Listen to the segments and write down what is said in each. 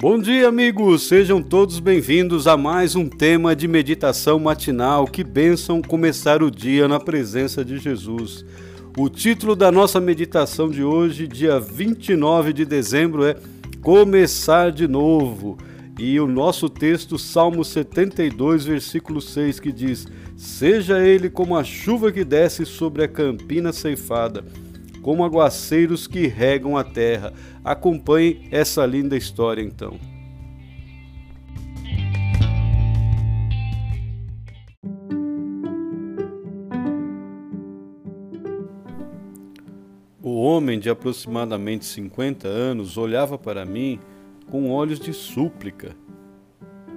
Bom dia, amigos! Sejam todos bem-vindos a mais um tema de meditação matinal. Que bênção começar o dia na presença de Jesus. O título da nossa meditação de hoje, dia 29 de dezembro, é Começar de Novo. E o nosso texto, Salmo 72, versículo 6, que diz: Seja ele como a chuva que desce sobre a campina ceifada como aguaceiros que regam a terra. Acompanhe essa linda história então. O homem de aproximadamente 50 anos olhava para mim com olhos de súplica,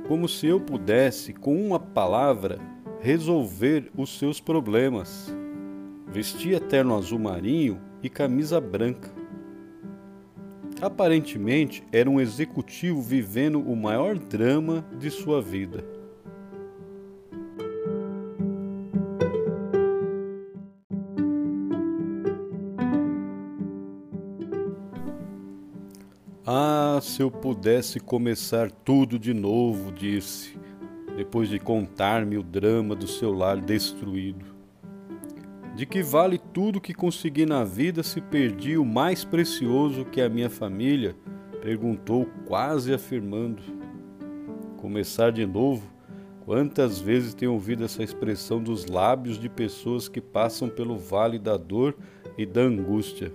como se eu pudesse, com uma palavra, resolver os seus problemas. Vestia terno azul marinho e camisa branca. Aparentemente era um executivo vivendo o maior drama de sua vida. Ah, se eu pudesse começar tudo de novo, disse, depois de contar-me o drama do seu lar destruído. De que vale tudo que consegui na vida se perdi o mais precioso que é a minha família? Perguntou, quase afirmando. Começar de novo? Quantas vezes tenho ouvido essa expressão dos lábios de pessoas que passam pelo vale da dor e da angústia?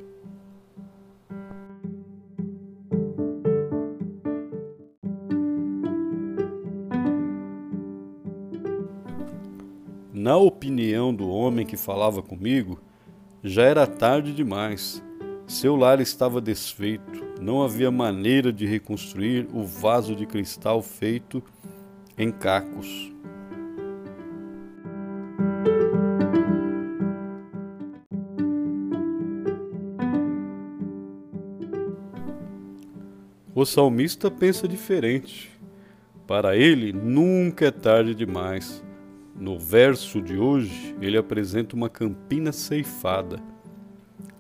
Na opinião do homem que falava comigo, já era tarde demais. Seu lar estava desfeito, não havia maneira de reconstruir o vaso de cristal feito em cacos. O salmista pensa diferente. Para ele, nunca é tarde demais. No verso de hoje, ele apresenta uma campina ceifada.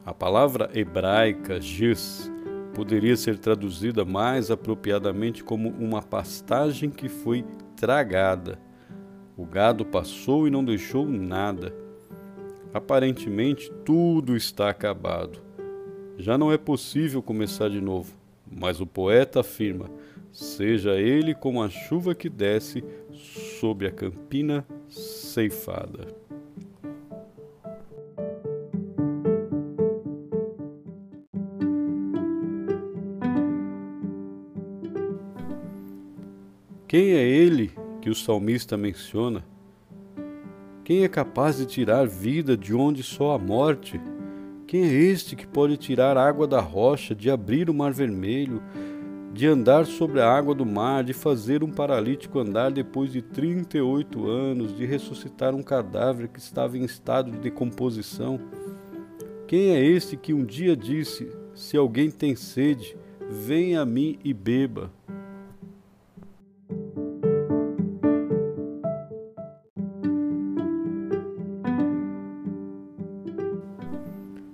A palavra hebraica giz poderia ser traduzida mais apropriadamente como uma pastagem que foi tragada. O gado passou e não deixou nada. Aparentemente, tudo está acabado. Já não é possível começar de novo, mas o poeta afirma: seja ele como a chuva que desce sobre a campina ceifada. Quem é ele que o salmista menciona? Quem é capaz de tirar vida de onde só a morte? Quem é este que pode tirar água da rocha, de abrir o mar vermelho, de andar sobre a água do mar, de fazer um paralítico andar depois de 38 anos, de ressuscitar um cadáver que estava em estado de decomposição. Quem é este que um dia disse: Se alguém tem sede, venha a mim e beba?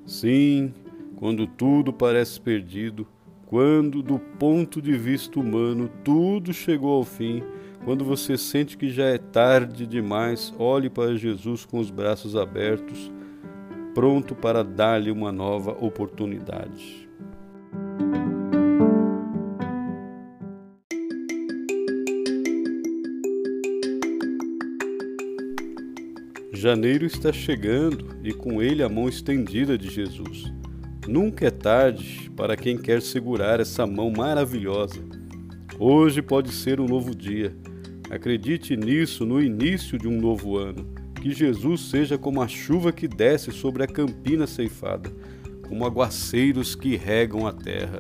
Sim, quando tudo parece perdido, quando, do ponto de vista humano, tudo chegou ao fim, quando você sente que já é tarde demais, olhe para Jesus com os braços abertos, pronto para dar-lhe uma nova oportunidade. Janeiro está chegando e com ele a mão estendida de Jesus. Nunca é tarde para quem quer segurar essa mão maravilhosa. Hoje pode ser um novo dia. Acredite nisso no início de um novo ano. Que Jesus seja como a chuva que desce sobre a campina ceifada, como aguaceiros que regam a terra.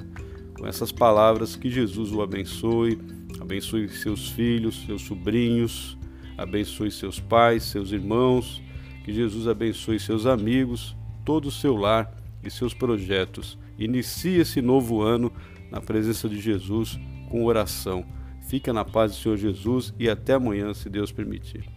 Com essas palavras, que Jesus o abençoe, abençoe seus filhos, seus sobrinhos, abençoe seus pais, seus irmãos, que Jesus abençoe seus amigos, todo o seu lar e seus projetos. Inicie esse novo ano na presença de Jesus com oração. Fica na paz do Senhor Jesus e até amanhã, se Deus permitir.